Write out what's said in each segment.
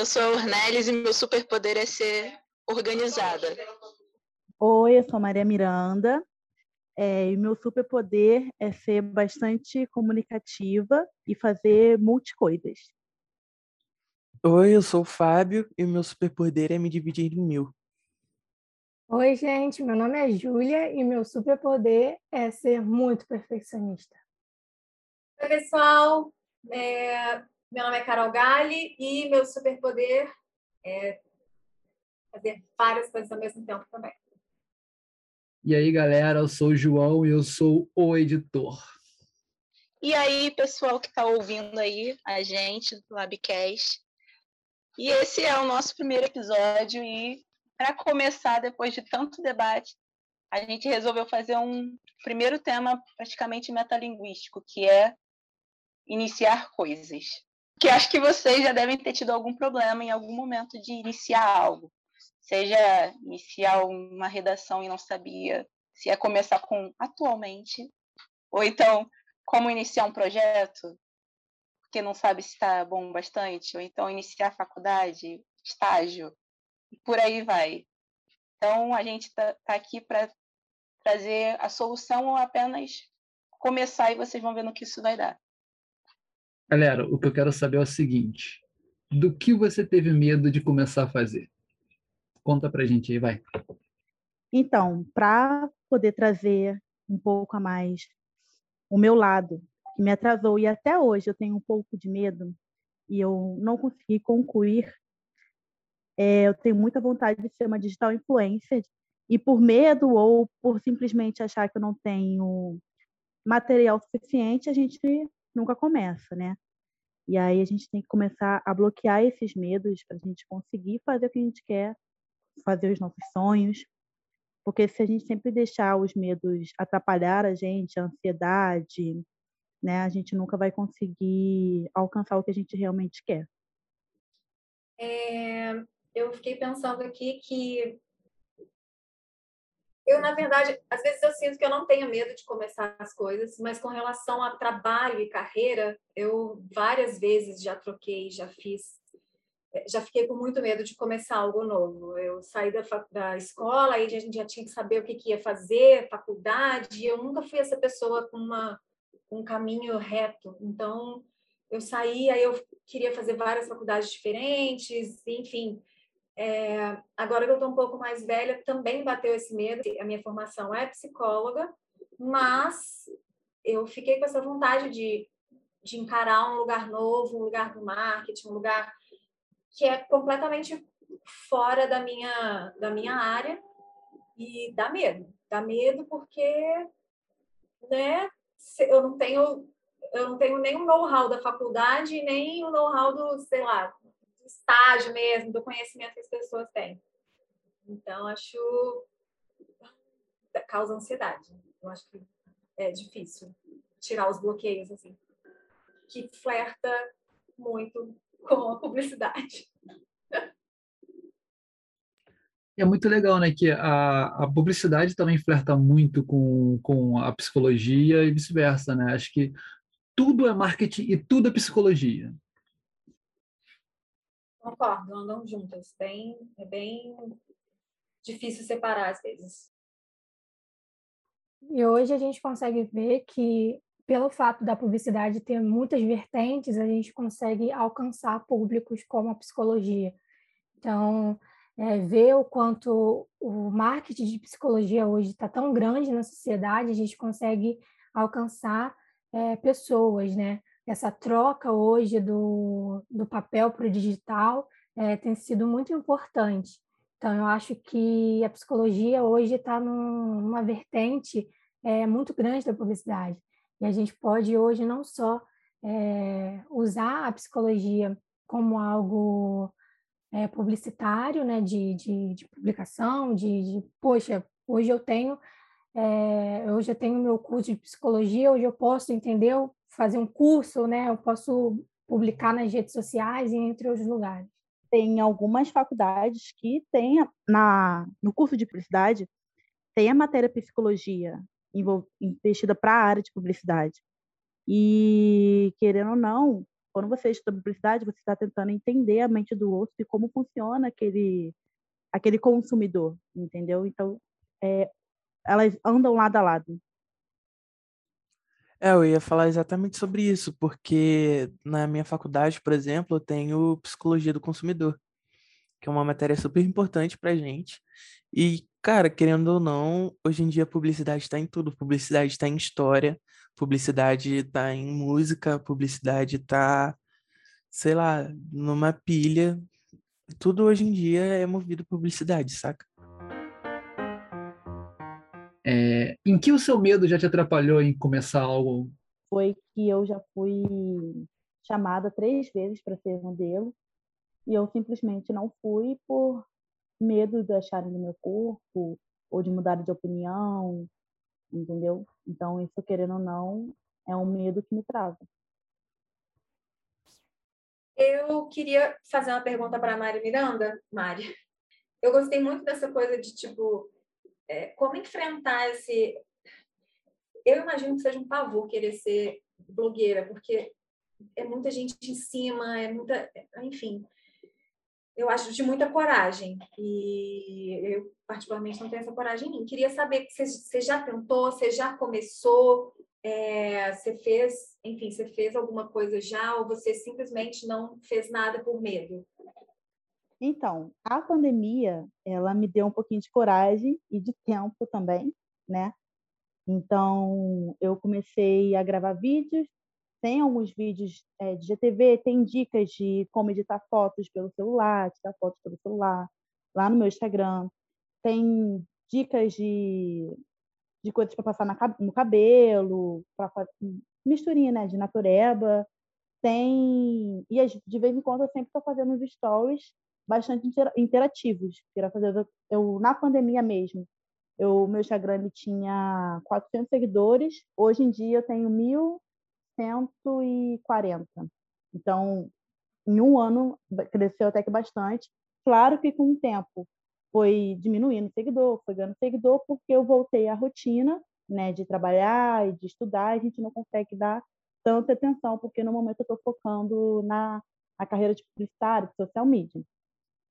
Eu sou a Ornelis e meu superpoder é ser organizada. Oi, eu sou Maria Miranda. É, e meu superpoder é ser bastante comunicativa e fazer multicoisas. Oi, eu sou o Fábio e meu superpoder é me dividir em mil. Oi, gente, meu nome é Júlia e meu superpoder é ser muito perfeccionista. Oi, pessoal, é... meu nome é Carol Gali e meu superpoder é fazer várias coisas ao mesmo tempo também. E aí, galera, eu sou o João e eu sou o editor. E aí, pessoal que está ouvindo aí a gente do Labcast. E esse é o nosso primeiro episódio e para começar, depois de tanto debate, a gente resolveu fazer um primeiro tema praticamente metalinguístico, que é iniciar coisas. Que acho que vocês já devem ter tido algum problema em algum momento de iniciar algo. Seja iniciar uma redação e não sabia se ia começar com atualmente, ou então como iniciar um projeto, porque não sabe se está bom bastante, ou então iniciar a faculdade, estágio, e por aí vai. Então, a gente está tá aqui para trazer a solução ou apenas começar e vocês vão ver no que isso vai dar. Galera, o que eu quero saber é o seguinte: do que você teve medo de começar a fazer? Conta pra gente aí, vai. Então, para poder trazer um pouco a mais o meu lado, que me atrasou e até hoje eu tenho um pouco de medo e eu não consegui concluir é, eu tenho muita vontade de ser uma digital influencer e por medo ou por simplesmente achar que eu não tenho material suficiente, a gente nunca começa, né? E aí a gente tem que começar a bloquear esses medos para a gente conseguir fazer o que a gente quer, fazer os nossos sonhos. Porque se a gente sempre deixar os medos atrapalhar a gente, a ansiedade, né, a gente nunca vai conseguir alcançar o que a gente realmente quer. É, eu fiquei pensando aqui que eu, na verdade, às vezes eu sinto que eu não tenho medo de começar as coisas, mas com relação a trabalho e carreira, eu várias vezes já troquei, já fiz, já fiquei com muito medo de começar algo novo. Eu saí da, da escola, aí a gente já tinha que saber o que, que ia fazer, faculdade, e eu nunca fui essa pessoa com uma, um caminho reto. Então, eu saí, aí eu queria fazer várias faculdades diferentes, enfim, é, agora que eu estou um pouco mais velha, também bateu esse medo. A minha formação é psicóloga, mas eu fiquei com essa vontade de, de encarar um lugar novo, um lugar do marketing, um lugar que é completamente fora da minha, da minha área e dá medo. Dá medo porque né, eu não tenho eu não tenho o know-how da faculdade, nem o know-how do, sei lá, estágio mesmo, do conhecimento que as pessoas têm. Então, acho. causa ansiedade. Eu acho que é difícil tirar os bloqueios, assim, que flerta muito com a publicidade. É muito legal, né, que a, a publicidade também flerta muito com, com a psicologia e vice-versa, né? Acho que tudo é marketing e tudo é psicologia. Concordo, andam juntas. Bem, é bem difícil separar às vezes. E hoje a gente consegue ver que, pelo fato da publicidade ter muitas vertentes, a gente consegue alcançar públicos como a psicologia. Então, é, ver o quanto o marketing de psicologia hoje está tão grande na sociedade, a gente consegue alcançar é, pessoas, né? Essa troca hoje do, do papel para o digital é, tem sido muito importante. Então, eu acho que a psicologia hoje está numa vertente é, muito grande da publicidade. E a gente pode hoje não só é, usar a psicologia como algo é, publicitário, né, de, de, de publicação, de, de, poxa, hoje eu tenho é, hoje eu tenho meu curso de psicologia, hoje eu posso entender fazer um curso, né? Eu posso publicar nas redes sociais e entre outros lugares. Tem algumas faculdades que têm na no curso de publicidade tem a matéria psicologia investida para a área de publicidade. E querendo ou não, quando você estuda publicidade, você está tentando entender a mente do outro e como funciona aquele, aquele consumidor, entendeu? Então, é, elas andam lado a lado. É, eu ia falar exatamente sobre isso, porque na minha faculdade, por exemplo, eu tenho psicologia do consumidor, que é uma matéria super importante pra gente. E, cara, querendo ou não, hoje em dia a publicidade está em tudo. Publicidade está em história, publicidade está em música, publicidade está, sei lá, numa pilha. Tudo hoje em dia é movido publicidade, saca? É, em que o seu medo já te atrapalhou em começar algo? Foi que eu já fui chamada três vezes para ser modelo e eu simplesmente não fui por medo de acharem no meu corpo ou de mudar de opinião, entendeu? Então, isso, querendo ou não, é um medo que me trava. Eu queria fazer uma pergunta para a Mari Miranda. Mari, eu gostei muito dessa coisa de, tipo, é, como enfrentar esse. Eu imagino que seja um pavor querer ser blogueira, porque é muita gente em cima, é muita. Enfim, eu acho de muita coragem. E eu, particularmente, não tenho essa coragem em mim. Queria saber, você, você já tentou, você já começou, é, você fez, enfim, você fez alguma coisa já, ou você simplesmente não fez nada por medo? Então, a pandemia, ela me deu um pouquinho de coragem e de tempo também, né? Então, eu comecei a gravar vídeos. Tem alguns vídeos é, de GTV, tem dicas de como editar fotos pelo celular, tirar fotos pelo celular, lá no meu Instagram. Tem dicas de, de coisas para passar na, no cabelo, para misturinha, né, de natureba. Tem e de vez em quando eu sempre estou fazendo os stories bastante interativos. fazer eu na pandemia mesmo, eu meu Instagram tinha 400 seguidores, hoje em dia eu tenho 1.140. Então, em um ano cresceu até que bastante. Claro que com o tempo foi diminuindo seguidor, foi ganhando seguidor porque eu voltei à rotina, né, de trabalhar e de estudar, a gente não consegue dar tanta atenção porque no momento eu estou focando na, na carreira de publicitário, de social media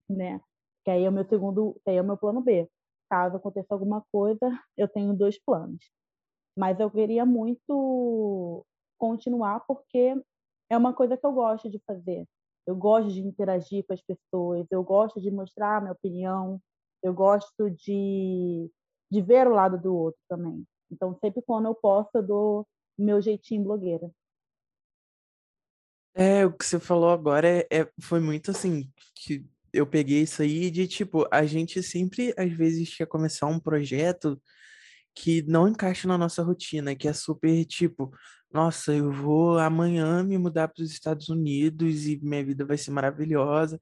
né? Que aí é o meu segundo, que aí é o meu plano B. Caso aconteça alguma coisa, eu tenho dois planos. Mas eu queria muito continuar porque é uma coisa que eu gosto de fazer. Eu gosto de interagir com as pessoas, eu gosto de mostrar a minha opinião, eu gosto de, de ver o lado do outro também. Então, sempre quando eu posso, eu dou meu jeitinho blogueira. É, o que você falou agora é, é, foi muito assim, que eu peguei isso aí de tipo, a gente sempre às vezes quer começar um projeto que não encaixa na nossa rotina, que é super tipo, nossa, eu vou amanhã me mudar para os Estados Unidos e minha vida vai ser maravilhosa.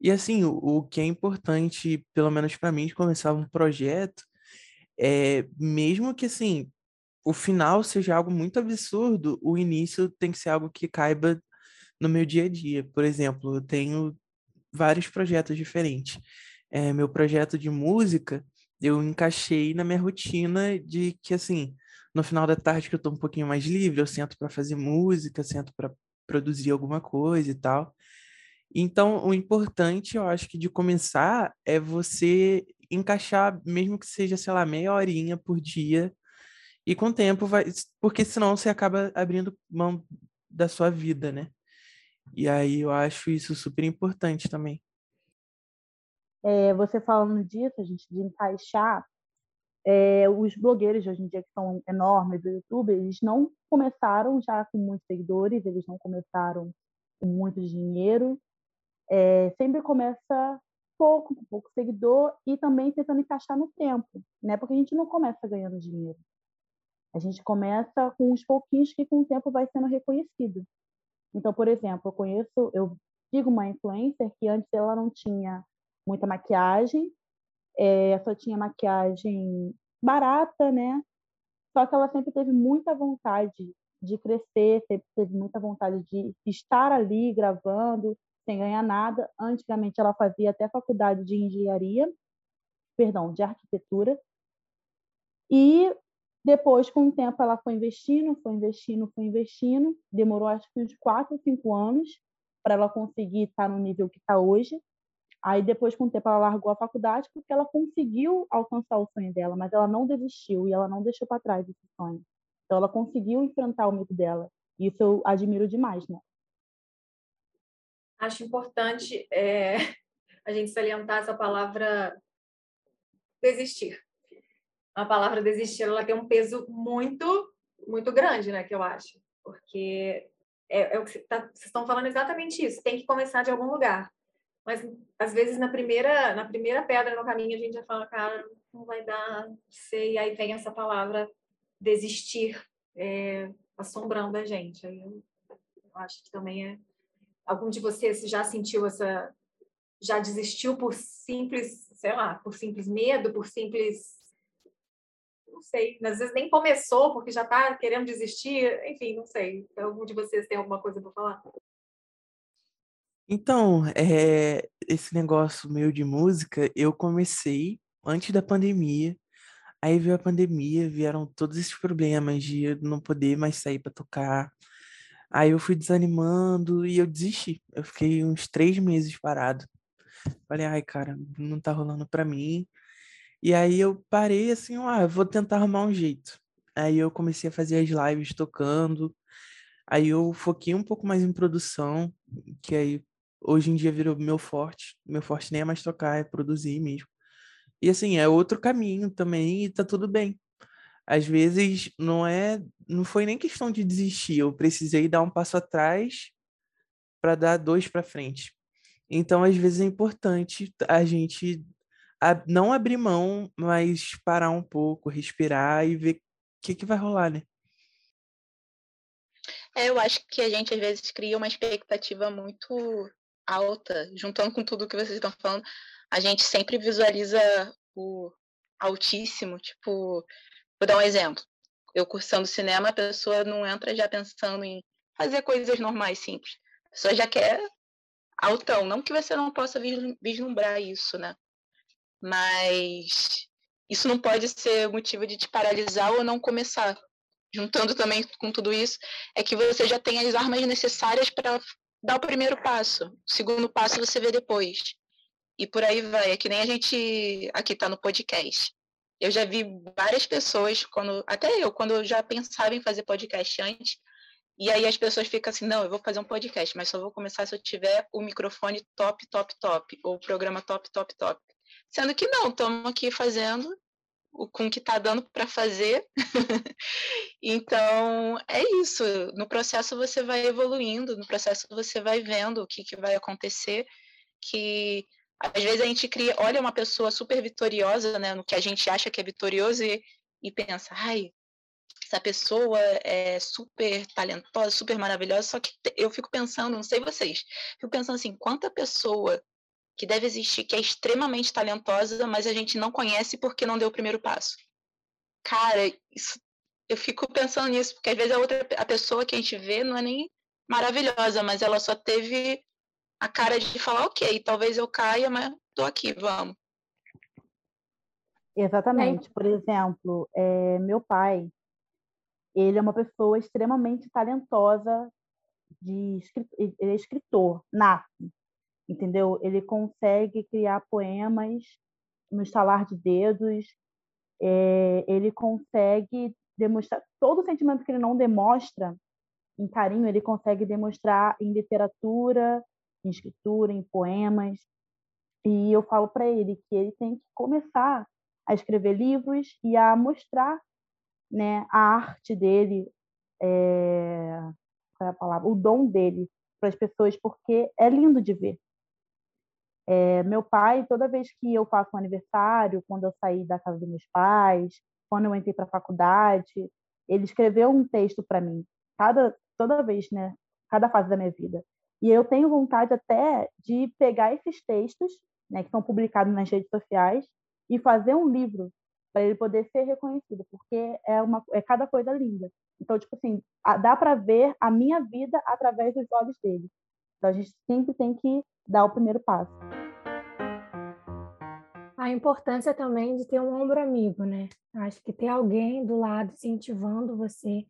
E assim, o, o que é importante, pelo menos para mim, de começar um projeto, é mesmo que assim, o final seja algo muito absurdo, o início tem que ser algo que caiba no meu dia a dia. Por exemplo, eu tenho vários projetos diferentes. É, meu projeto de música, eu encaixei na minha rotina de que, assim, no final da tarde que eu tô um pouquinho mais livre, eu sento para fazer música, sento para produzir alguma coisa e tal. Então, o importante, eu acho que de começar é você encaixar, mesmo que seja, sei lá, meia horinha por dia, e com o tempo vai. Porque senão você acaba abrindo mão da sua vida, né? E aí eu acho isso super importante também. É, você falando disso, a gente de encaixar, é, os blogueiros de hoje em dia que são enormes do YouTube, eles não começaram já com muitos seguidores, eles não começaram com muito dinheiro, é, sempre começa pouco, com pouco seguidor e também tentando encaixar no tempo, né? Porque a gente não começa ganhando dinheiro. A gente começa com uns pouquinhos que com o tempo vai sendo reconhecido. Então, por exemplo, eu conheço, eu digo uma influencer que antes ela não tinha muita maquiagem, é, só tinha maquiagem barata, né? Só que ela sempre teve muita vontade de crescer, sempre teve muita vontade de estar ali gravando sem ganhar nada. Antigamente ela fazia até faculdade de engenharia, perdão, de arquitetura. E Depois, com o tempo, ela foi investindo, foi investindo, foi investindo. Demorou acho que uns quatro, cinco anos para ela conseguir estar no nível que está hoje. Aí depois, com o tempo, ela largou a faculdade porque ela conseguiu alcançar o sonho dela, mas ela não desistiu e ela não deixou para trás esse sonho. Então, ela conseguiu enfrentar o medo dela. Isso eu admiro demais, né? Acho importante é, a gente salientar essa palavra desistir. A palavra desistir, ela tem um peso muito, muito grande, né? Que eu acho, porque é, é o que tá, vocês estão falando exatamente isso. Tem que começar de algum lugar mas às vezes na primeira na primeira pedra no caminho a gente já fala cara não vai dar sei e aí vem essa palavra desistir é, assombrando a gente aí eu, eu, acho que também é algum de vocês já sentiu essa já desistiu por simples sei lá por simples medo por simples não sei, às vezes nem começou porque já está querendo desistir, enfim, não sei. Algum de vocês tem alguma coisa para falar? Então, é, esse negócio meio de música, eu comecei antes da pandemia. Aí veio a pandemia, vieram todos esses problemas de não poder mais sair para tocar. Aí eu fui desanimando e eu desisti. Eu fiquei uns três meses parado. Falei, ai, cara, não tá rolando pra mim. E aí eu parei assim, ah, vou tentar arrumar um jeito. Aí eu comecei a fazer as lives tocando. Aí eu foquei um pouco mais em produção, que aí hoje em dia virou meu forte. Meu forte nem é mais tocar, é produzir mesmo. E assim, é outro caminho também e tá tudo bem. Às vezes não é, não foi nem questão de desistir, eu precisei dar um passo atrás para dar dois para frente. Então, às vezes é importante a gente não abrir mão, mas parar um pouco, respirar e ver o que, que vai rolar, né? É, eu acho que a gente às vezes cria uma expectativa muito alta, juntando com tudo que vocês estão falando, a gente sempre visualiza o altíssimo, tipo, vou dar um exemplo. Eu cursando cinema, a pessoa não entra já pensando em fazer coisas normais, simples. A pessoa já quer altão. Não que você não possa vislumbrar isso, né? Mas isso não pode ser motivo de te paralisar ou não começar. Juntando também com tudo isso, é que você já tem as armas necessárias para dá o primeiro passo. O segundo passo você vê depois. E por aí vai. É que nem a gente aqui está no podcast. Eu já vi várias pessoas, quando até eu, quando eu já pensava em fazer podcast antes, e aí as pessoas ficam assim, não, eu vou fazer um podcast, mas só vou começar se eu tiver o microfone top, top, top, ou o programa top, top, top. Sendo que não, estamos aqui fazendo com o que está dando para fazer. então, é isso. No processo você vai evoluindo, no processo você vai vendo o que, que vai acontecer, que às vezes a gente cria, olha uma pessoa super vitoriosa, né, no que a gente acha que é vitorioso e, e pensa, ai, essa pessoa é super talentosa, super maravilhosa, só que eu fico pensando, não sei vocês, fico pensando assim, quanta pessoa que deve existir, que é extremamente talentosa, mas a gente não conhece porque não deu o primeiro passo. Cara, isso, eu fico pensando nisso, porque às vezes a outra a pessoa que a gente vê não é nem maravilhosa, mas ela só teve a cara de falar, ok, talvez eu caia, mas tô aqui, vamos. Exatamente. Por exemplo, é, meu pai, ele é uma pessoa extremamente talentosa, de ele é escritor, nato entendeu? Ele consegue criar poemas no estalar de dedos, é, ele consegue demonstrar todo o sentimento que ele não demonstra em carinho, ele consegue demonstrar em literatura, em escritura, em poemas. E eu falo para ele que ele tem que começar a escrever livros e a mostrar né, a arte dele, é, qual é a palavra? O dom dele para as pessoas, porque é lindo de ver. É, meu pai, toda vez que eu faço um aniversário, quando eu saí da casa dos meus pais, quando eu entrei para a faculdade, ele escreveu um texto para mim, cada toda vez, né? Cada fase da minha vida. E eu tenho vontade até de pegar esses textos, né, que são publicados nas redes sociais, e fazer um livro para ele poder ser reconhecido, porque é uma é cada coisa linda. Então, tipo assim, dá para ver a minha vida através dos olhos dele. Então, a gente sempre tem que dar o primeiro passo. A importância também de ter um ombro amigo, né? Acho que ter alguém do lado incentivando você,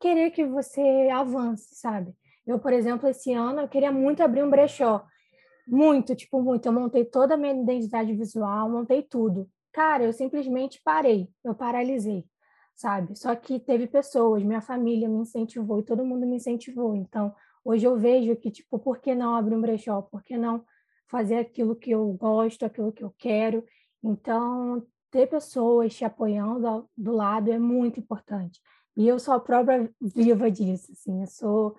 querer que você avance, sabe? Eu, por exemplo, esse ano eu queria muito abrir um brechó. Muito, tipo, muito. Eu montei toda a minha identidade visual, montei tudo. Cara, eu simplesmente parei, eu paralisei, sabe? Só que teve pessoas, minha família me incentivou e todo mundo me incentivou. Então, hoje eu vejo que, tipo, por que não abrir um brechó? Por que não fazer aquilo que eu gosto, aquilo que eu quero? Então, ter pessoas te apoiando do lado é muito importante. E eu sou a própria viva disso, assim, eu sou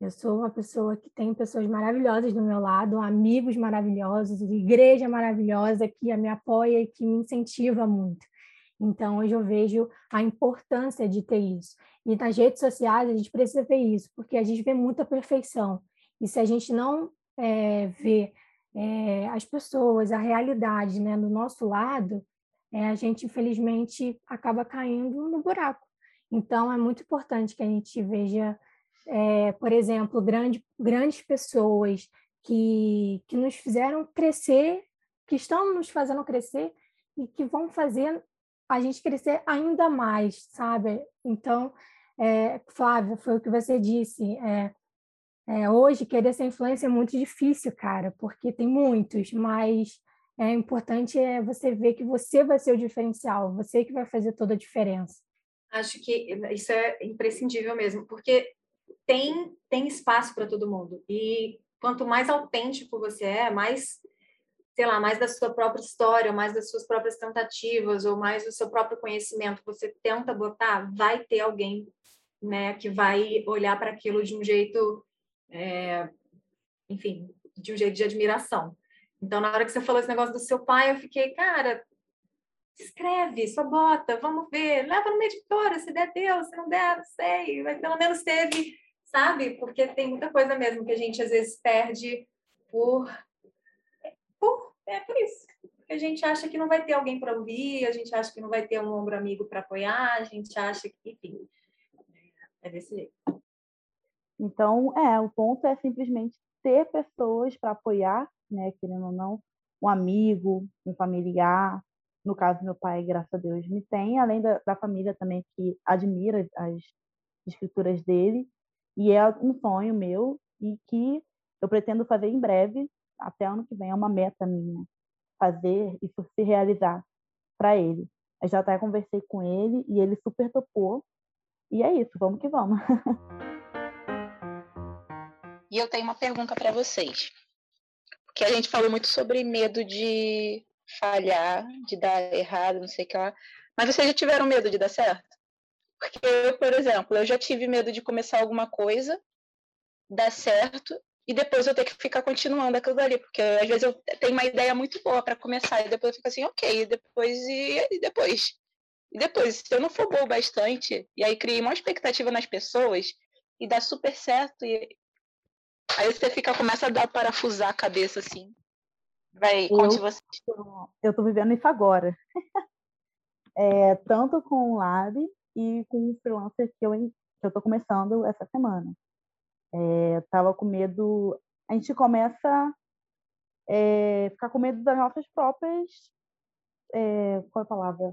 eu sou uma pessoa que tem pessoas maravilhosas do meu lado, amigos maravilhosos, igreja maravilhosa que me apoia e que me incentiva muito. Então, hoje eu vejo a importância de ter isso. E nas redes sociais, a gente precisa ver isso, porque a gente vê muita perfeição. E se a gente não é, vê é, as pessoas, a realidade né, do nosso lado, é, a gente, infelizmente, acaba caindo no buraco. Então, é muito importante que a gente veja é, por exemplo, grande, grandes pessoas que, que nos fizeram crescer, que estão nos fazendo crescer e que vão fazer a gente crescer ainda mais, sabe? Então, é, Flávia, foi o que você disse. É, é, hoje, querer ser influência é muito difícil, cara, porque tem muitos, mas é importante é você ver que você vai ser o diferencial, você que vai fazer toda a diferença. Acho que isso é imprescindível mesmo, porque tem, tem espaço para todo mundo. E quanto mais autêntico você é, mais, sei lá, mais da sua própria história, mais das suas próprias tentativas, ou mais do seu próprio conhecimento você tenta botar, vai ter alguém né, que vai olhar para aquilo de um jeito, é, enfim, de um jeito de admiração. Então, na hora que você falou esse negócio do seu pai, eu fiquei, cara, escreve, só bota, vamos ver, leva numa editora, se der Deus, se não der, não sei, mas pelo menos teve sabe? Porque tem muita coisa mesmo que a gente às vezes perde por. por é por isso. A gente acha que não vai ter alguém para ouvir, a gente acha que não vai ter um ombro amigo para apoiar, a gente acha que, enfim, é desse jeito. Então, é, o ponto é simplesmente ter pessoas para apoiar, né, querendo ou não, um amigo, um familiar. No caso, meu pai, graças a Deus, me tem, além da, da família também que admira as escrituras dele. E é um sonho meu e que eu pretendo fazer em breve, até ano que vem, é uma meta minha, fazer isso se realizar para ele. Eu já até conversei com ele e ele super topou. E é isso, vamos que vamos. E eu tenho uma pergunta para vocês. Porque a gente falou muito sobre medo de falhar, de dar errado, não sei o que lá. Mas vocês já tiveram medo de dar certo? Porque, por exemplo, eu já tive medo de começar alguma coisa, dar certo, e depois eu ter que ficar continuando aquilo ali, porque às vezes eu tenho uma ideia muito boa para começar, e depois eu fico assim, ok, e depois, e, e depois? E depois, se eu não for boa bastante, e aí criei uma expectativa nas pessoas, e dá super certo, e aí você fica, começa a dar parafusar a cabeça assim. Vai, conte eu, você. Eu tô vivendo isso agora. é, tanto com o Lab e com um freelancer que eu que eu estou começando essa semana. É, tava com medo. A gente começa a é, ficar com medo das nossas próprias. É, qual é a palavra?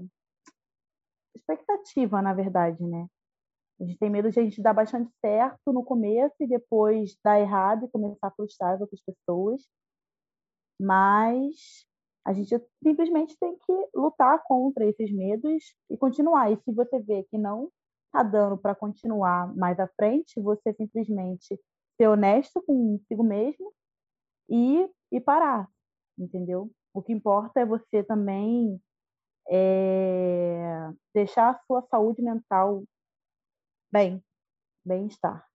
Expectativa, na verdade, né? A gente tem medo de a gente dar bastante certo no começo e depois dar errado e começar a frustrar as outras pessoas. Mas a gente simplesmente tem que lutar contra esses medos e continuar. E se você vê que não está dando para continuar mais à frente, você simplesmente ser honesto consigo mesmo e, e parar, entendeu? O que importa é você também é, deixar a sua saúde mental bem, bem-estar.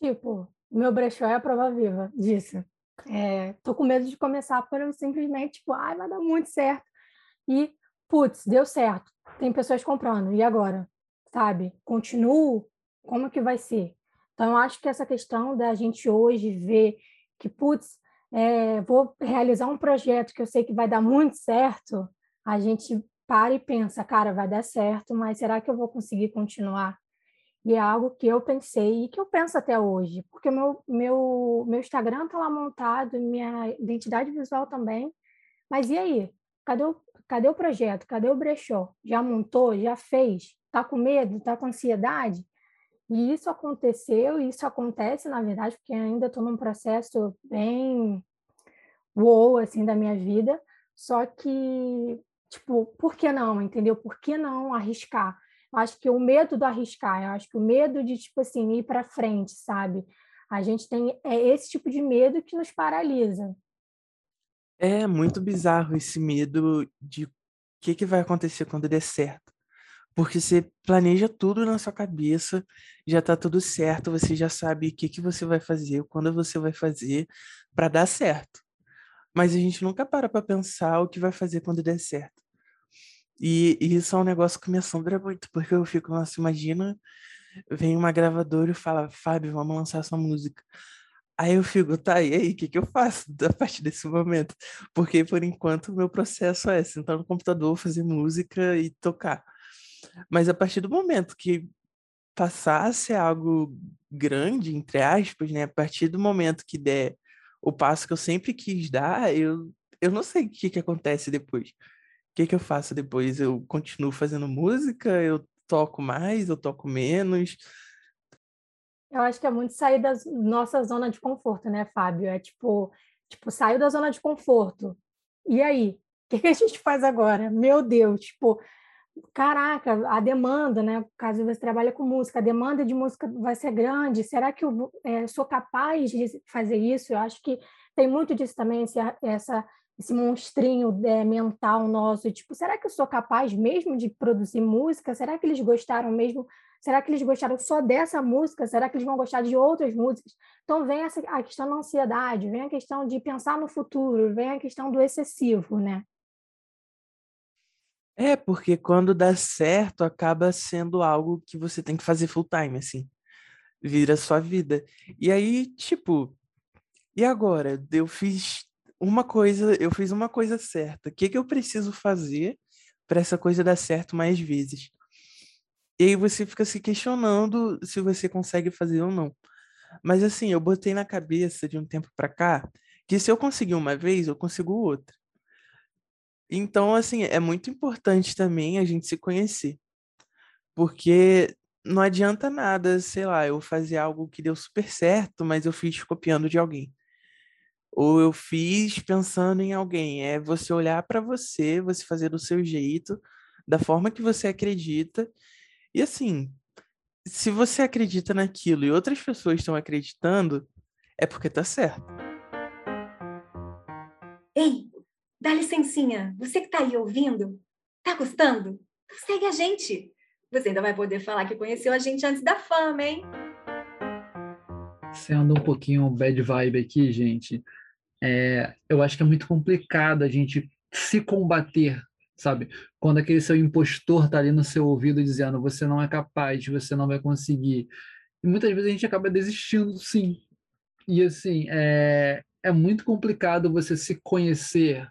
Tipo, meu brechó é a prova viva disso. É, tô com medo de começar por eu simplesmente, tipo, ai, vai dar muito certo. E, putz, deu certo. Tem pessoas comprando. E agora? Sabe? Continuo? Como que vai ser? Então, eu acho que essa questão da gente hoje ver que, putz, é, vou realizar um projeto que eu sei que vai dar muito certo, a gente para e pensa, cara, vai dar certo, mas será que eu vou conseguir continuar? E é algo que eu pensei e que eu penso até hoje, porque meu, meu, meu Instagram está lá montado, minha identidade visual também, Mas e aí? Cadê o, cadê o projeto? Cadê o brechó? Já montou? Já fez? Está com medo? Está com ansiedade? E isso aconteceu, e isso acontece, na verdade, porque ainda estou num processo bem uou, assim, da minha vida. Só que, tipo, por que não, entendeu? Por que não arriscar? Eu acho que o medo do arriscar, eu acho que o medo de, tipo assim, ir para frente, sabe? A gente tem é esse tipo de medo que nos paralisa. É muito bizarro esse medo de o que, que vai acontecer quando der certo. Porque você planeja tudo na sua cabeça, já tá tudo certo, você já sabe o que, que você vai fazer, quando você vai fazer para dar certo. Mas a gente nunca para para pensar o que vai fazer quando der certo. E, e isso é um negócio que me assombra muito, porque eu fico, nossa, imagina, vem uma gravadora e fala, Fábio, vamos lançar essa música. Aí eu fico, tá, e aí, o que, que eu faço a partir desse momento? Porque, por enquanto, o meu processo é sentar no computador, fazer música e tocar. Mas a partir do momento que passar a ser algo grande, entre aspas, né? A partir do momento que der o passo que eu sempre quis dar, eu, eu não sei o que, que acontece depois que, que eu faço depois? Eu continuo fazendo música? Eu toco mais? Eu toco menos? Eu acho que é muito sair da nossa zona de conforto, né, Fábio? É tipo, tipo, saiu da zona de conforto. E aí? O que, que a gente faz agora? Meu Deus, tipo, caraca, a demanda, né? Caso você trabalhe com música, a demanda de música vai ser grande. Será que eu é, sou capaz de fazer isso? Eu acho que tem muito disso também, essa esse monstrinho é, mental nosso, tipo, será que eu sou capaz mesmo de produzir música? Será que eles gostaram mesmo? Será que eles gostaram só dessa música? Será que eles vão gostar de outras músicas? Então vem essa, a questão da ansiedade, vem a questão de pensar no futuro, vem a questão do excessivo, né? É, porque quando dá certo, acaba sendo algo que você tem que fazer full time, assim. Vira sua vida. E aí, tipo, e agora? Eu fiz uma coisa, eu fiz uma coisa certa. O que, que eu preciso fazer para essa coisa dar certo mais vezes? E aí você fica se questionando se você consegue fazer ou não. Mas assim, eu botei na cabeça de um tempo para cá que se eu conseguir uma vez, eu consigo outra. Então, assim, é muito importante também a gente se conhecer. Porque não adianta nada, sei lá, eu fazer algo que deu super certo, mas eu fiz copiando de alguém ou eu fiz pensando em alguém. É você olhar para você, você fazer do seu jeito, da forma que você acredita. E assim, se você acredita naquilo e outras pessoas estão acreditando, é porque tá certo. Ei, dá licencinha. Você que tá aí ouvindo, tá gostando? Então segue a gente. Você ainda vai poder falar que conheceu a gente antes da fama, hein? Sendo um pouquinho bad vibe aqui, gente, é, eu acho que é muito complicado a gente se combater, sabe? Quando aquele seu impostor está ali no seu ouvido dizendo você não é capaz, você não vai conseguir. E muitas vezes a gente acaba desistindo, sim. E assim, é, é muito complicado você se conhecer.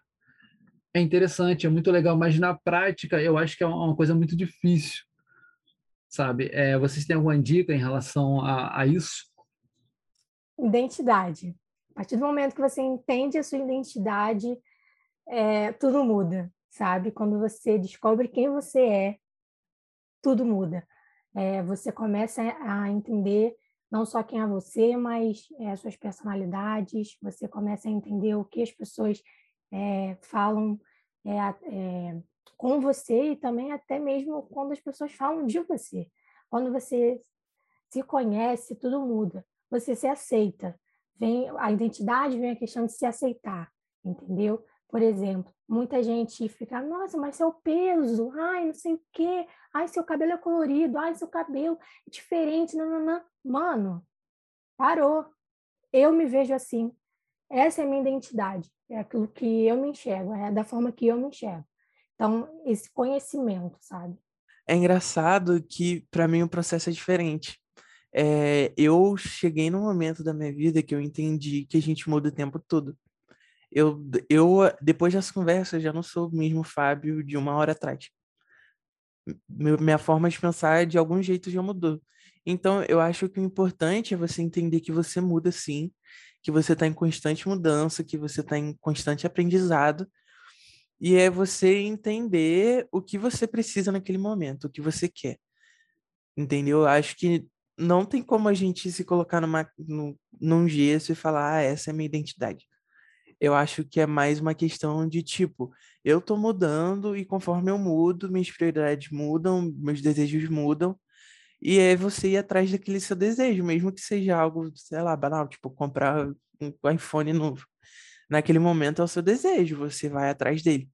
É interessante, é muito legal, mas na prática eu acho que é uma coisa muito difícil, sabe? É, vocês têm alguma dica em relação a, a isso? Identidade. A partir do momento que você entende a sua identidade, é, tudo muda, sabe? Quando você descobre quem você é, tudo muda. É, você começa a entender não só quem é você, mas é, suas personalidades. Você começa a entender o que as pessoas é, falam é, com você e também até mesmo quando as pessoas falam de você. Quando você se conhece, tudo muda. Você se aceita vem a identidade, vem a questão de se aceitar, entendeu? Por exemplo, muita gente fica, nossa, mas seu peso, ai, não sei o quê, ai, seu cabelo é colorido, ai, seu cabelo é diferente, não. Mano, parou. Eu me vejo assim. Essa é a minha identidade, é aquilo que eu me enxergo, é da forma que eu me enxergo. Então, esse conhecimento, sabe? É engraçado que, para mim, o processo é diferente é, eu cheguei num momento da minha vida que eu entendi que a gente muda o tempo todo. Eu, eu depois dessa conversa, já não sou o mesmo Fábio de uma hora atrás. minha forma de pensar, de algum jeito, já mudou. Então, eu acho que o importante é você entender que você muda sim, que você está em constante mudança, que você está em constante aprendizado, E é você entender o que você precisa naquele momento, o que você quer. Entendeu? Eu acho que não tem como a gente se colocar numa, num, gesso e falar, ah, essa é minha identidade. Eu acho que é mais uma questão de tipo, eu tô mudando e conforme eu mudo, minhas prioridades mudam, meus desejos mudam, e é você ir atrás daquele seu desejo, mesmo que seja algo, sei lá, banal, tipo comprar um iPhone novo. Naquele momento é o seu desejo, você vai atrás dele.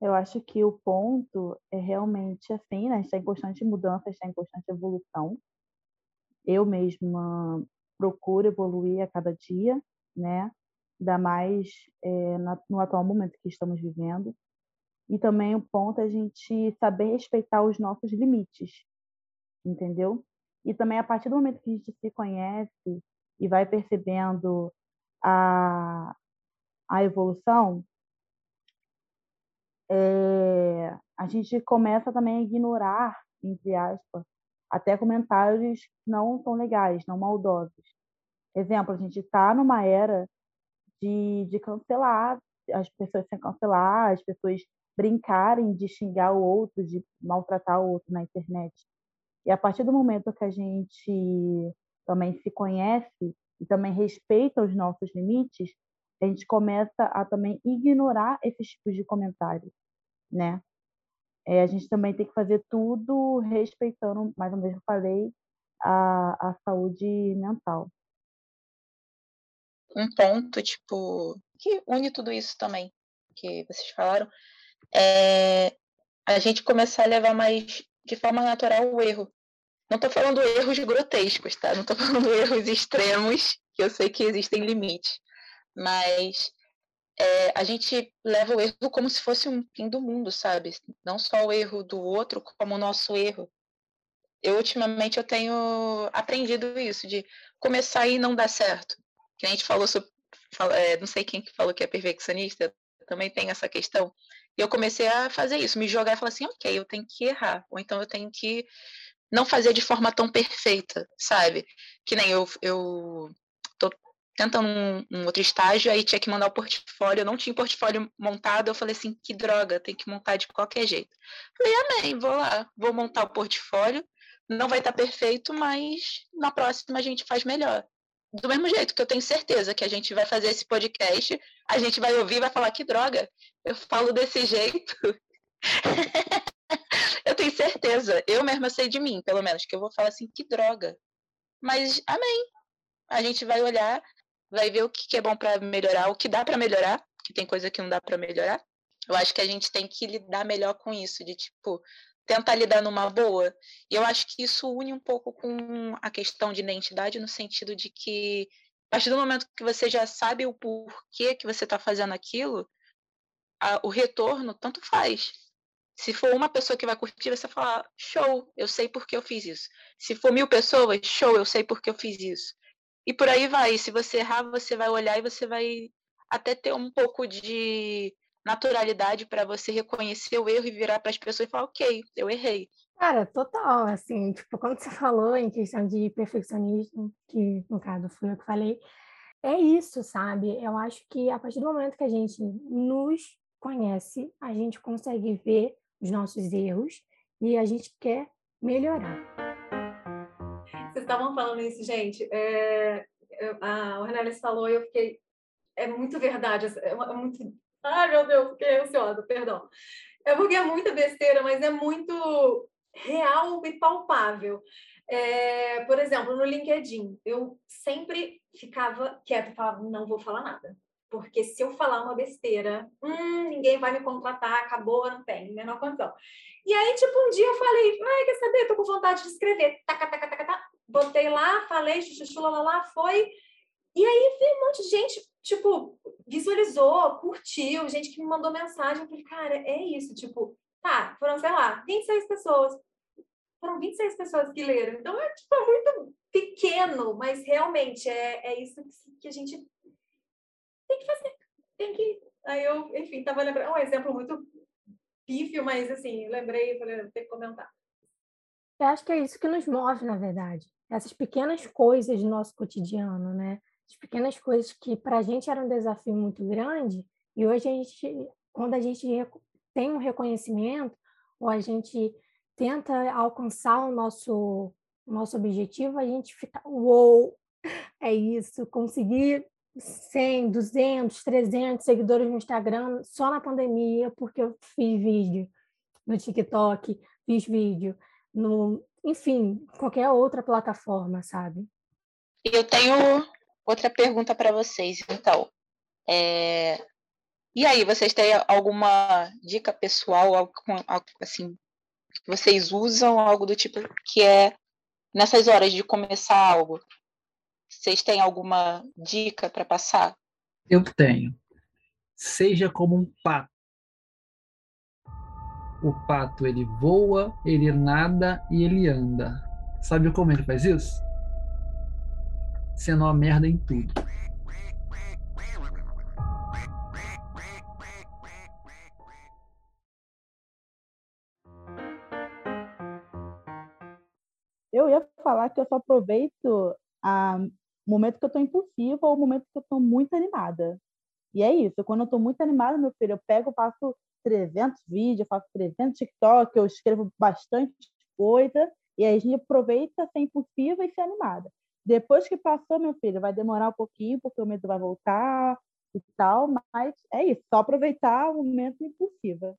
Eu acho que o ponto é realmente assim, né? Está em constante mudança, está em constante evolução. Eu mesma procuro evoluir a cada dia, né? Ainda mais é, no atual momento que estamos vivendo. E também o ponto é a gente saber respeitar os nossos limites, entendeu? E também a partir do momento que a gente se conhece e vai percebendo a, a evolução, é, a gente começa também a ignorar, entre aspas, até comentários não tão legais, não maldosos. Exemplo, a gente está numa era de, de cancelar, as pessoas se cancelar, as pessoas brincarem de xingar o outro, de maltratar o outro na internet. E a partir do momento que a gente também se conhece e também respeita os nossos limites, a gente começa a também ignorar esses tipos de comentários, né? É, a gente também tem que fazer tudo respeitando, mais ou menos falei, a, a saúde mental. Um ponto, tipo, que une tudo isso também, que vocês falaram, é a gente começar a levar mais de forma natural o erro. Não estou falando erros grotescos, tá? Não estou falando erros extremos, que eu sei que existem limites mas é, a gente leva o erro como se fosse um fim do mundo, sabe? Não só o erro do outro, como o nosso erro. Eu, ultimamente, eu tenho aprendido isso, de começar e não dar certo. Que a gente falou sobre, é, não sei quem que falou que é perfeccionista, também tem essa questão. E eu comecei a fazer isso, me jogar e falar assim, ok, eu tenho que errar, ou então eu tenho que não fazer de forma tão perfeita, sabe? Que nem eu, eu tentando um, um, outro estágio, aí tinha que mandar o portfólio, eu não tinha portfólio montado, eu falei assim, que droga, tem que montar de qualquer jeito. Falei, amém, vou lá, vou montar o portfólio, não vai estar perfeito, mas na próxima a gente faz melhor. Do mesmo jeito que eu tenho certeza que a gente vai fazer esse podcast, a gente vai ouvir e vai falar, que droga, eu falo desse jeito. Tenho certeza, eu mesma sei de mim, pelo menos, que eu vou falar assim, que droga. Mas, amém. A gente vai olhar, vai ver o que é bom para melhorar, o que dá para melhorar, que tem coisa que não dá para melhorar. Eu acho que a gente tem que lidar melhor com isso, de tipo, tentar lidar numa boa. E eu acho que isso une um pouco com a questão de identidade, no sentido de que, a partir do momento que você já sabe o porquê que você está fazendo aquilo, a, o retorno tanto faz. Se for uma pessoa que vai curtir, você falar, show, eu sei por que eu fiz isso. Se for mil pessoas, show, eu sei por que eu fiz isso. E por aí vai. Se você errar, você vai olhar e você vai até ter um pouco de naturalidade para você reconhecer o erro e virar para as pessoas e falar, ok, eu errei. Cara, total, assim, tipo, quando você falou em questão de perfeccionismo, que no caso fui eu que falei, é isso, sabe? Eu acho que a partir do momento que a gente nos conhece, a gente consegue ver os nossos erros e a gente quer melhorar estavam falando isso, gente. É, a Ornelis falou e eu fiquei. É muito verdade. É, é muito. Ai, meu Deus, fiquei ansiosa, perdão. É porque é muita besteira, mas é muito real e palpável. É, por exemplo, no LinkedIn, eu sempre ficava quieta falava: não vou falar nada. Porque se eu falar uma besteira, hum, ninguém vai me contratar, acabou, não tem, menor condição. E aí, tipo, um dia eu falei, ai, quer saber? Tô com vontade de escrever. Taca, taca, taca, taca botei lá, falei, chuchu, lá, lá, foi. E aí vi um monte de gente, tipo, visualizou, curtiu, gente que me mandou mensagem. Eu falei, cara, é isso, tipo, tá, foram, sei lá, 26 pessoas. Foram 26 pessoas que leram. Então é, tipo, é muito pequeno, mas realmente é, é isso que a gente tem que fazer. Tem que. Aí eu, enfim, tava lembrando, é um exemplo muito pífio, mas assim, lembrei, falei, tem que comentar. Eu acho que é isso que nos move, na verdade essas pequenas coisas do nosso cotidiano, né? As pequenas coisas que para a gente era um desafio muito grande e hoje a gente quando a gente tem um reconhecimento ou a gente tenta alcançar o nosso, o nosso objetivo, a gente fica, uou, é isso, conseguir 100, 200, 300 seguidores no Instagram só na pandemia, porque eu fiz vídeo no TikTok, fiz vídeo no, enfim, qualquer outra plataforma, sabe? Eu tenho outra pergunta para vocês, então. É... E aí, vocês têm alguma dica pessoal, algo, assim, que vocês usam, algo do tipo que é nessas horas de começar algo? Vocês têm alguma dica para passar? Eu tenho. Seja como um pato. O pato ele voa, ele nada e ele anda. Sabe como ele faz isso? Sendo uma merda em tudo. Eu ia falar que eu só aproveito a momento que eu estou impulsiva ou momento que eu estou muito animada. E é isso. Quando eu estou muito animada, meu filho, eu pego, faço 300 vídeos, faço 300 TikTok, eu escrevo bastante coisa, e aí a gente aproveita ser impulsiva e ser animada. Depois que passou, meu filho, vai demorar um pouquinho, porque o medo vai voltar e tal, mas é isso, só aproveitar o momento impulsiva.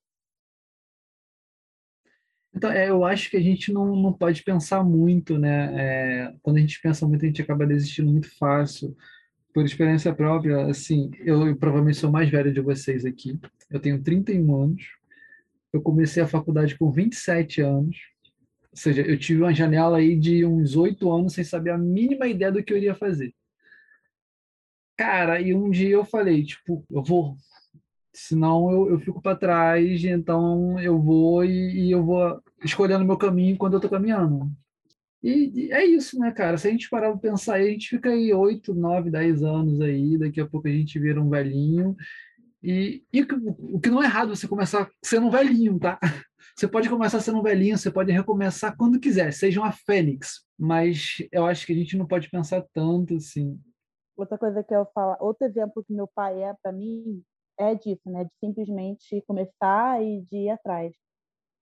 Então, é, eu acho que a gente não, não pode pensar muito, né? É, quando a gente pensa muito, a gente acaba desistindo muito fácil. Por experiência própria, assim, eu, eu provavelmente sou mais velho de vocês aqui. Eu tenho 31 anos. Eu comecei a faculdade com 27 anos. Ou seja, eu tive uma janela aí de uns oito anos sem saber a mínima ideia do que eu iria fazer. Cara, e um dia eu falei, tipo, eu vou, senão eu, eu fico para trás, então eu vou e, e, eu vou escolhendo meu caminho quando eu estou caminhando. E, e, é isso, né, cara? Se a gente parar para pensar a gente fica aí 8, 9, 10 anos aí, daqui a pouco a gente vira um velhinho. E, e o que não é errado você começar sendo um velhinho, tá? Você pode começar sendo um velhinho, você pode recomeçar quando quiser, seja uma fênix. Mas eu acho que a gente não pode pensar tanto assim. Outra coisa que eu falo, outro exemplo que meu pai é para mim é disso, né? De simplesmente começar e de ir atrás.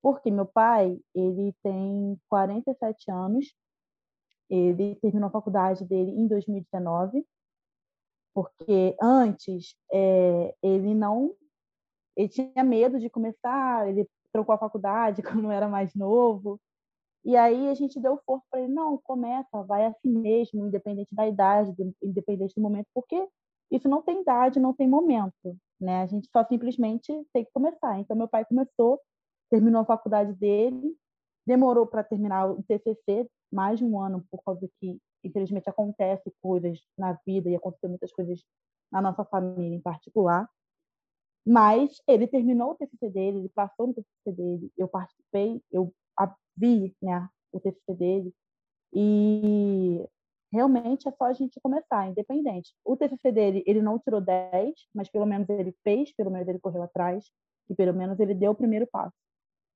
Porque meu pai, ele tem 47 anos, ele terminou a faculdade dele em 2019, porque antes é, ele não, ele tinha medo de começar, ele trocou a faculdade quando era mais novo, e aí a gente deu força para ele, não, começa, vai assim mesmo, independente da idade, independente do momento, porque isso não tem idade, não tem momento né? A gente só simplesmente tem que começar. Então, meu pai começou, terminou a faculdade dele, demorou para terminar o TCC, mais de um ano, por causa que, infelizmente, acontece coisas na vida e aconteceu muitas coisas na nossa família em particular. Mas ele terminou o TCC dele, ele passou no TCC dele, eu participei, eu vi né, o TCC dele, e realmente é só a gente começar, independente. O TCC dele, ele não tirou 10, mas pelo menos ele fez, pelo menos ele correu atrás, e pelo menos ele deu o primeiro passo,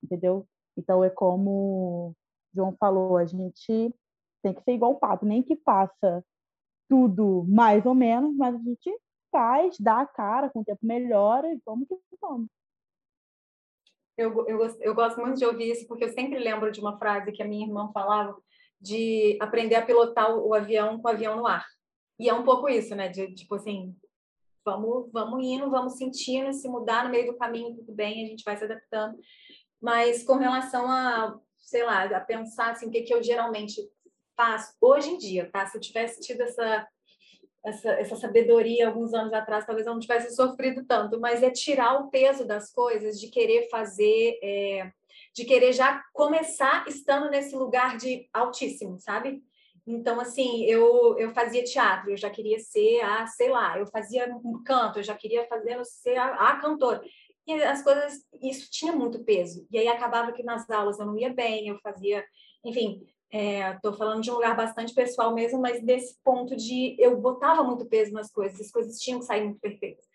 entendeu? Então é como o João falou, a gente tem que ser igual o pato, nem que faça tudo mais ou menos, mas a gente faz, dá a cara, com o tempo melhora e vamos que vamos. Eu, eu, eu gosto muito de ouvir isso, porque eu sempre lembro de uma frase que a minha irmã falava, de aprender a pilotar o avião com o avião no ar. E é um pouco isso, né? De tipo assim, vamos, vamos indo, vamos sentindo, se mudar no meio do caminho, tudo bem, a gente vai se adaptando. Mas com relação a, sei lá, a pensar assim, o que, que eu geralmente faço hoje em dia, tá? Se eu tivesse tido essa, essa, essa sabedoria alguns anos atrás, talvez eu não tivesse sofrido tanto, mas é tirar o peso das coisas, de querer fazer. É, de querer já começar estando nesse lugar de altíssimo, sabe? Então, assim, eu, eu fazia teatro, eu já queria ser a, sei lá, eu fazia um canto, eu já queria fazer ser a, a cantora. E as coisas, isso tinha muito peso. E aí acabava que nas aulas eu não ia bem, eu fazia, enfim, estou é, falando de um lugar bastante pessoal mesmo, mas desse ponto de eu botava muito peso nas coisas, as coisas tinham que sair muito perfeitas.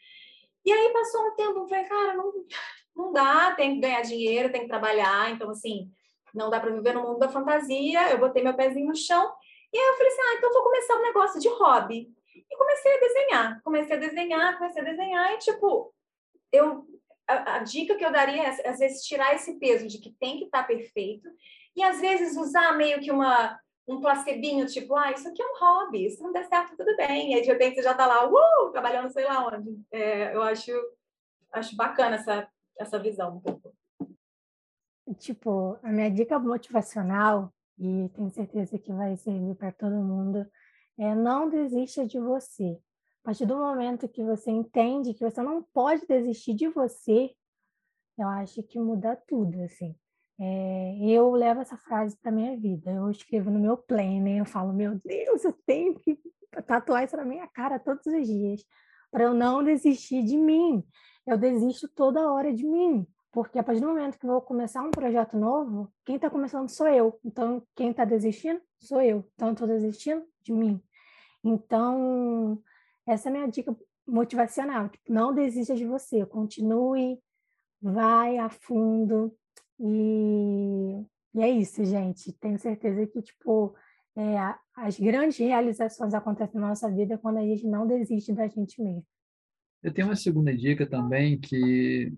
E aí passou um tempo, eu falei, cara, não, não dá, tem que ganhar dinheiro, tem que trabalhar, então assim, não dá para viver no mundo da fantasia. Eu botei meu pezinho no chão e aí eu falei assim: "Ah, então vou começar um negócio de hobby". E comecei a desenhar, comecei a desenhar, comecei a desenhar e tipo, eu dica que eu daria é, às vezes, tirar esse peso de que tem que estar tá perfeito e, às vezes, usar meio que uma, um placebinho, tipo, ah, isso aqui é um hobby, se não der certo, tudo bem. E aí, de repente, você já está lá, uh, trabalhando sei lá onde. É, eu acho, acho bacana essa, essa visão um pouco. Tipo, a minha dica motivacional, e tenho certeza que vai servir para todo mundo, é não desista de você. A partir do momento que você entende que você não pode desistir de você, eu acho que muda tudo, assim. É, eu levo essa frase para minha vida. Eu escrevo no meu planner, eu falo, meu Deus, eu tenho que tatuar isso na minha cara todos os dias, para eu não desistir de mim. Eu desisto toda hora de mim, porque a partir do momento que eu vou começar um projeto novo, quem está começando sou eu. Então, quem está desistindo sou eu. Então, estou desistindo de mim. Então, essa é a minha dica motivacional. Tipo, não desista de você, continue, vai a fundo, e, e é isso, gente. Tenho certeza que, tipo, é, as grandes realizações acontecem na nossa vida quando a gente não desiste da gente mesmo. Eu tenho uma segunda dica também, que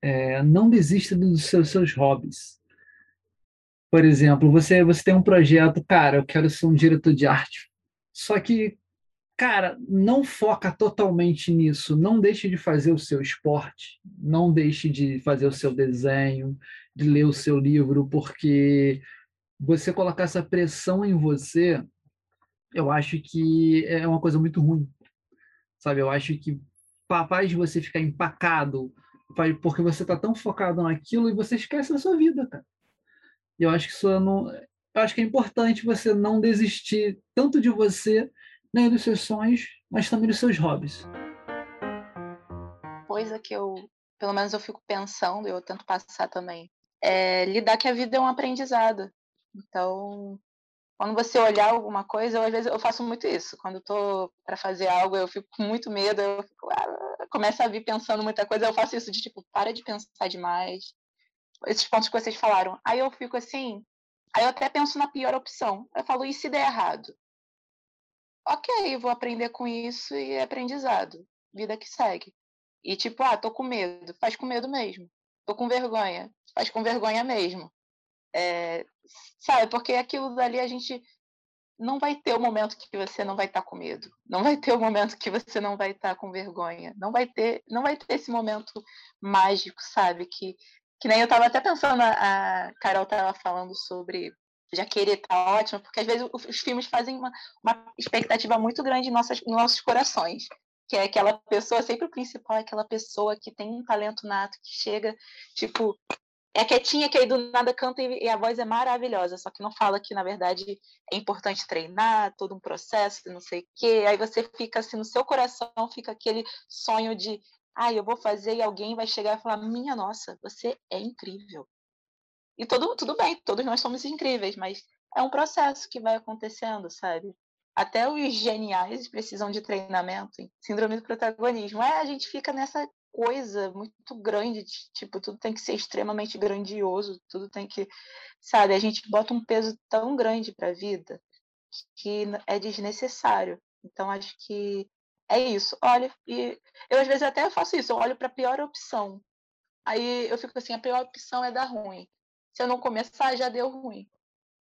é, não desista dos seus, seus hobbies. Por exemplo, você, você tem um projeto, cara, eu quero ser um diretor de arte. Só que, cara, não foca totalmente nisso. Não deixe de fazer o seu esporte, não deixe de fazer o seu desenho, de ler o seu livro, porque você colocar essa pressão em você, eu acho que é uma coisa muito ruim. Sabe? Eu acho que de você ficar empacado, porque você está tão focado naquilo e você esquece da sua vida, cara. Eu acho que isso não, eu acho que é importante você não desistir tanto de você, nem dos seus sonhos, mas também dos seus hobbies. Coisa que eu, pelo menos eu fico pensando, eu tento passar também é, lidar que a vida é um aprendizado. Então, quando você olhar alguma coisa, eu, às vezes eu faço muito isso. Quando estou para fazer algo, eu fico com muito medo, eu fico, ah, começo a vir pensando muita coisa, eu faço isso de tipo, para de pensar demais. Esses pontos que vocês falaram. Aí eu fico assim, aí eu até penso na pior opção. Eu falo, e se der errado? Ok, vou aprender com isso e é aprendizado. Vida que segue. E tipo, ah, tô com medo. Faz com medo mesmo. Tô com vergonha faz com vergonha mesmo. É, sabe, porque aquilo dali a gente não vai ter o momento que você não vai estar tá com medo, não vai ter o momento que você não vai estar tá com vergonha, não vai ter, não vai ter esse momento mágico, sabe? Que, que nem eu estava até pensando, a Carol estava falando sobre já querer tá ótimo, porque às vezes os filmes fazem uma, uma expectativa muito grande em, nossas, em nossos corações que é aquela pessoa, sempre o principal é aquela pessoa que tem um talento nato, que chega, tipo, é quietinha que aí do nada canta e, a voz é maravilhosa, só que não fala que, na verdade, é importante treinar, todo um processo, não sei o quê. Aí você fica assim, no seu coração fica aquele sonho de, ah, eu vou fazer e alguém vai chegar e falar, minha nossa, você é incrível. E todo, tudo bem, todos nós somos incríveis, mas é um processo que vai acontecendo, sabe? Até os geniais precisam de treinamento. Síndrome do protagonismo. É, a gente fica nessa coisa muito grande, tipo, tudo tem que ser extremamente grandioso, tudo tem que, sabe, a gente bota um peso tão grande para a vida que é desnecessário. Então acho que é isso. Olha, e eu às vezes até faço isso, eu olho para a pior opção. Aí eu fico assim, a pior opção é dar ruim. Se eu não começar, já deu ruim.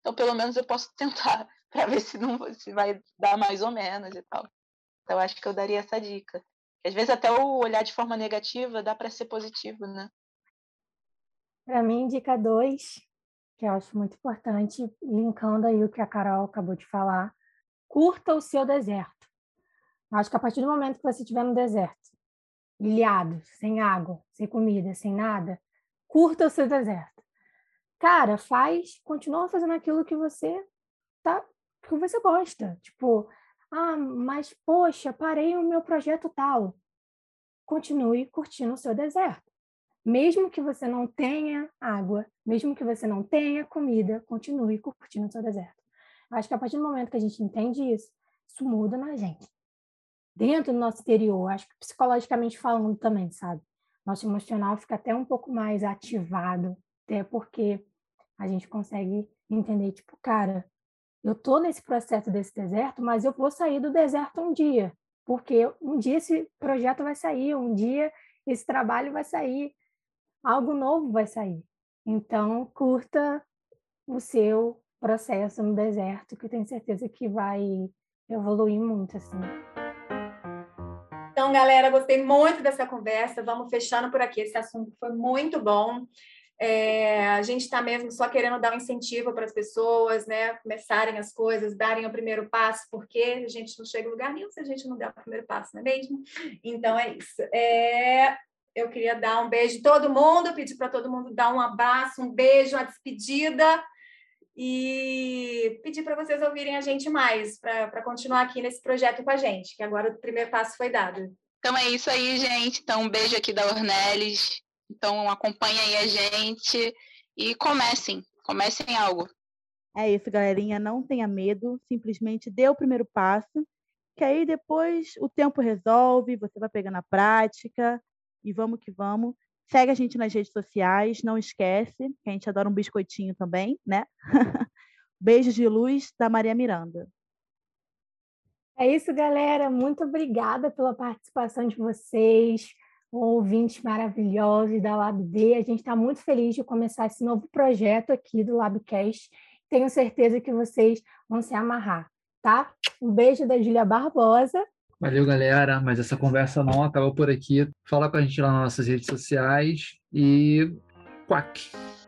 Então pelo menos eu posso tentar para ver se não se vai dar mais ou menos e tal. Então acho que eu daria essa dica. Às vezes até o olhar de forma negativa dá para ser positivo, né? Para mim, dica 2, que eu acho muito importante, linkando aí o que a Carol acabou de falar, curta o seu deserto. Acho que a partir do momento que você estiver no deserto, ilhado, sem água, sem comida, sem nada, curta o seu deserto. Cara, faz, continua fazendo aquilo que você tá, que você gosta. Tipo, ah, mas poxa, parei o meu projeto tal. Continue curtindo o seu deserto. Mesmo que você não tenha água, mesmo que você não tenha comida, continue curtindo o seu deserto. Acho que a partir do momento que a gente entende isso, isso muda na gente. Dentro do nosso interior, acho que psicologicamente falando também, sabe? Nosso emocional fica até um pouco mais ativado, até porque a gente consegue entender, tipo, cara, eu estou nesse processo desse deserto, mas eu vou sair do deserto um dia, porque um dia esse projeto vai sair, um dia esse trabalho vai sair. algo novo vai sair. Então, curta o seu processo no deserto, que eu tenho certeza que vai evoluir muito, assim. Então, galera, gostei muito dessa conversa. Vamos fechando por aqui. Esse assunto foi muito bom. É, a gente está mesmo só querendo dar um incentivo para as pessoas, né? Começarem as coisas, darem o primeiro passo, porque a gente não chega em lugar nenhum se a gente não der o primeiro passo, não é mesmo? Então é isso. É, eu queria dar um beijo a todo mundo, pedir para todo mundo dar um abraço, um beijo, uma despedida e pedir para vocês ouvirem a gente mais, para continuar aqui nesse projeto com a gente, que agora o primeiro passo foi dado. Então é isso aí, gente. Então, um beijo aqui da Ornelis. Então acompanhem aí a gente e comecem, comecem algo. É isso, galerinha. Não tenha medo, simplesmente dê o primeiro passo, que aí depois o tempo resolve, você vai pegando a prática e vamos que vamos. Segue a gente nas redes sociais, não esquece, que a gente adora um biscoitinho também, né? Beijos de luz da Maria Miranda. É isso, galera. Muito obrigada pela participação de vocês ouvintes maravilhosos da LabD. A gente está muito feliz de começar esse novo projeto aqui do Labcast. Tenho certeza que vocês vão se amarrar, tá? Um beijo da Júlia Barbosa. Valeu, galera. Mas essa conversa não acabou por aqui. Fala com a gente lá nas nossas redes sociais e quack!